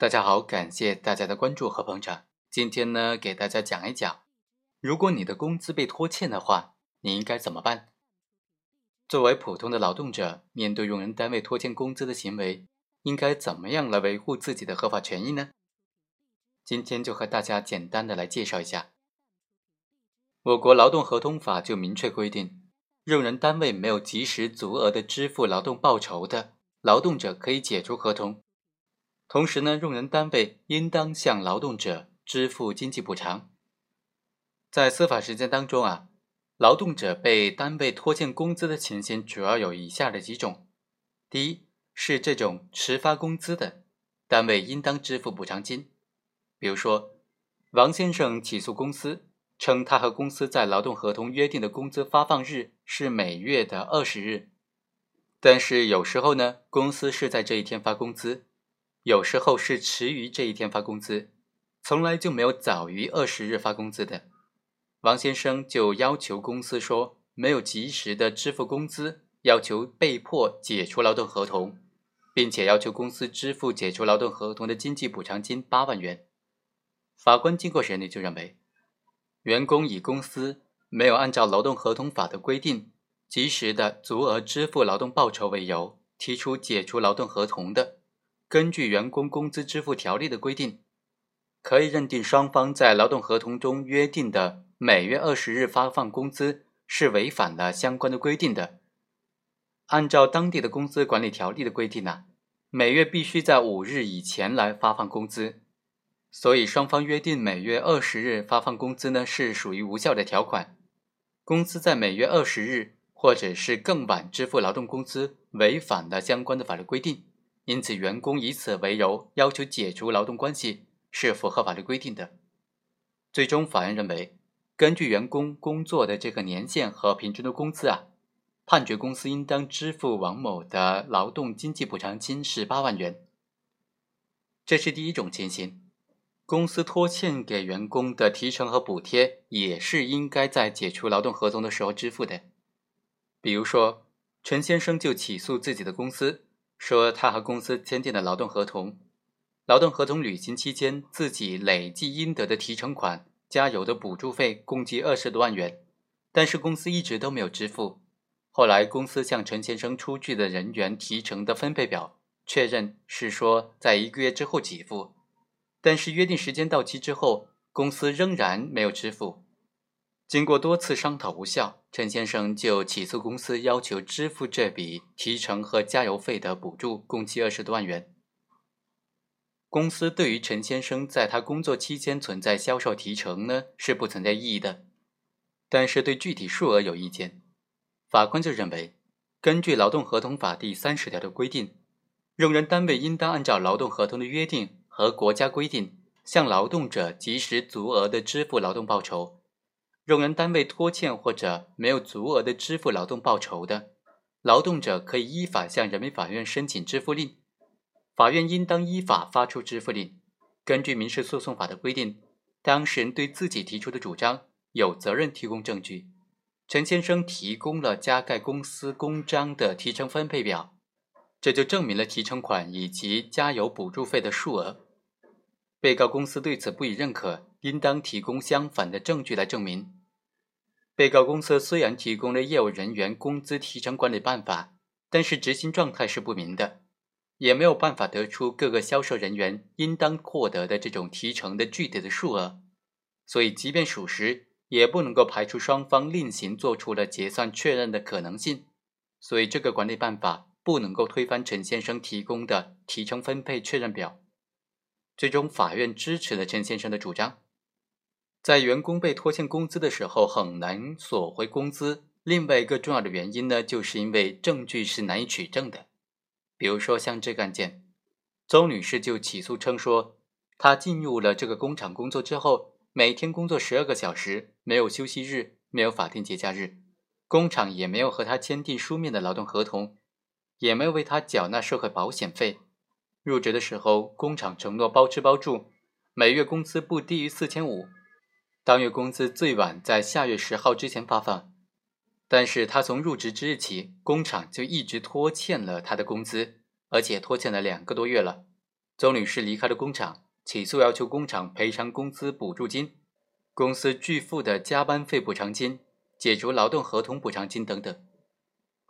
大家好，感谢大家的关注和捧场。今天呢，给大家讲一讲，如果你的工资被拖欠的话，你应该怎么办？作为普通的劳动者，面对用人单位拖欠工资的行为，应该怎么样来维护自己的合法权益呢？今天就和大家简单的来介绍一下。我国劳动合同法就明确规定，用人单位没有及时足额的支付劳动报酬的，劳动者可以解除合同。同时呢，用人单位应当向劳动者支付经济补偿。在司法实践当中啊，劳动者被单位拖欠工资的情形主要有以下的几种：第一是这种迟发工资的，单位应当支付补偿金。比如说，王先生起诉公司，称他和公司在劳动合同约定的工资发放日是每月的二十日，但是有时候呢，公司是在这一天发工资。有时候是迟于这一天发工资，从来就没有早于二十日发工资的。王先生就要求公司说没有及时的支付工资，要求被迫解除劳动合同，并且要求公司支付解除劳动合同的经济补偿金八万元。法官经过审理就认为，员工以公司没有按照劳动合同法的规定及时的足额支付劳动报酬为由，提出解除劳动合同的。根据员工工资支付条例的规定，可以认定双方在劳动合同中约定的每月二十日发放工资是违反了相关的规定的。按照当地的工资管理条例的规定呢，每月必须在五日以前来发放工资，所以双方约定每月二十日发放工资呢是属于无效的条款。公司在每月二十日或者是更晚支付劳动工资，违反了相关的法律规定。因此，员工以此为由要求解除劳动关系是符合法律规定的。最终，法院认为，根据员工工作的这个年限和平均的工资啊，判决公司应当支付王某的劳动经济补偿金是八万元。这是第一种情形，公司拖欠给员工的提成和补贴也是应该在解除劳动合同的时候支付的。比如说，陈先生就起诉自己的公司。说他和公司签订的劳动合同，劳动合同履行期间，自己累计应得的提成款、加油的补助费共计二十多万元，但是公司一直都没有支付。后来公司向陈先生出具的人员提成的分配表，确认是说在一个月之后给付，但是约定时间到期之后，公司仍然没有支付。经过多次商讨无效，陈先生就起诉公司，要求支付这笔提成和加油费的补助，共计二十多万元。公司对于陈先生在他工作期间存在销售提成呢，是不存在异议的，但是对具体数额有意见。法官就认为，根据劳动合同法第三十条的规定，用人单位应当按照劳动合同的约定和国家规定，向劳动者及时足额的支付劳动报酬。用人单位拖欠或者没有足额的支付劳动报酬的，劳动者可以依法向人民法院申请支付令，法院应当依法发出支付令。根据民事诉讼法的规定，当事人对自己提出的主张有责任提供证据。陈先生提供了加盖公司公章的提成分配表，这就证明了提成款以及加油补助费的数额。被告公司对此不予认可，应当提供相反的证据来证明。被告公司虽然提供了业务人员工资提成管理办法，但是执行状态是不明的，也没有办法得出各个销售人员应当获得的这种提成的具体的数额，所以即便属实，也不能够排除双方另行做出了结算确认的可能性，所以这个管理办法不能够推翻陈先生提供的提成分配确认表。最终，法院支持了陈先生的主张。在员工被拖欠工资的时候，很难索回工资。另外一个重要的原因呢，就是因为证据是难以取证的。比如说，像这个案件，周女士就起诉称说，她进入了这个工厂工作之后，每天工作十二个小时，没有休息日，没有法定节假日，工厂也没有和她签订书面的劳动合同，也没有为她缴纳社会保险费。入职的时候，工厂承诺包吃包住，每月工资不低于四千五，当月工资最晚在下月十号之前发放。但是他从入职之日起，工厂就一直拖欠了他的工资，而且拖欠了两个多月了。邹女士离开了工厂，起诉要求工厂赔偿工资补助金、公司拒付的加班费补偿金、解除劳动合同补偿金等等。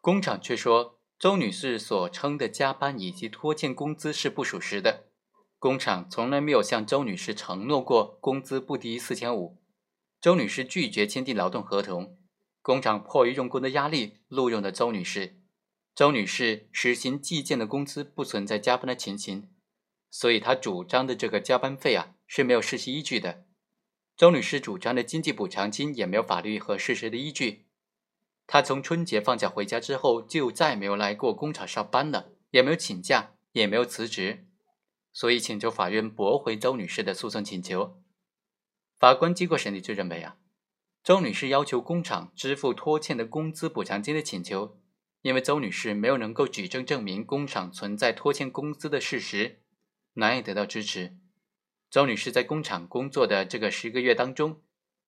工厂却说，周女士所称的加班以及拖欠工资是不属实的，工厂从来没有向周女士承诺过工资不低于四千五。周女士拒绝签订劳动合同，工厂迫于用工的压力录用了周女士。周女士实行计件的工资不存在加班的情形。所以，她主张的这个加班费啊是没有事实依据的。周女士主张的经济补偿金也没有法律和事实的依据。他从春节放假回家之后就再没有来过工厂上班了，也没有请假，也没有辞职。所以，请求法院驳回周女士的诉讼请求。法官经过审理就认为啊，周女士要求工厂支付拖欠的工资补偿金的请求，因为周女士没有能够举证证明工厂存在拖欠工资的事实。难以得到支持。周女士在工厂工作的这个十个月当中，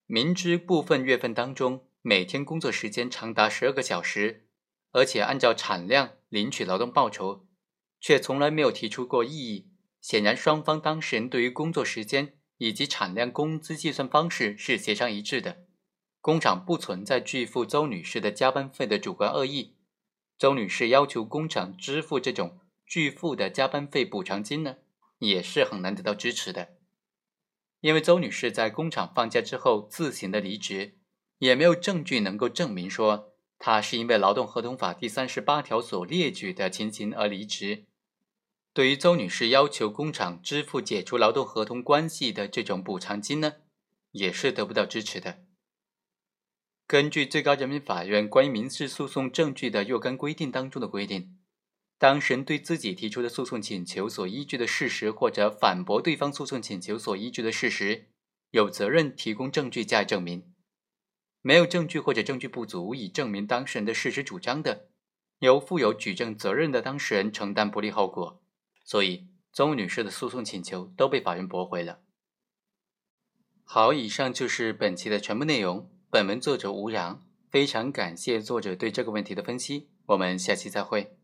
明知部分月份当中每天工作时间长达十二个小时，而且按照产量领取劳动报酬，却从来没有提出过异议。显然，双方当事人对于工作时间以及产量工资计算方式是协商一致的。工厂不存在拒付周女士的加班费的主观恶意。周女士要求工厂支付这种拒付的加班费补偿金呢？也是很难得到支持的，因为周女士在工厂放假之后自行的离职，也没有证据能够证明说她是因为劳动合同法第三十八条所列举的情形而离职。对于周女士要求工厂支付解除劳动合同关系的这种补偿金呢，也是得不到支持的。根据最高人民法院关于民事诉讼证据的若干规定当中的规定。当事人对自己提出的诉讼请求所依据的事实，或者反驳对方诉讼请求所依据的事实，有责任提供证据加以证明。没有证据或者证据不足以证明当事人的事实主张的，由负有举证责任的当事人承担不利后果。所以，邹女士的诉讼请求都被法院驳回了。好，以上就是本期的全部内容。本文作者吴阳，非常感谢作者对这个问题的分析。我们下期再会。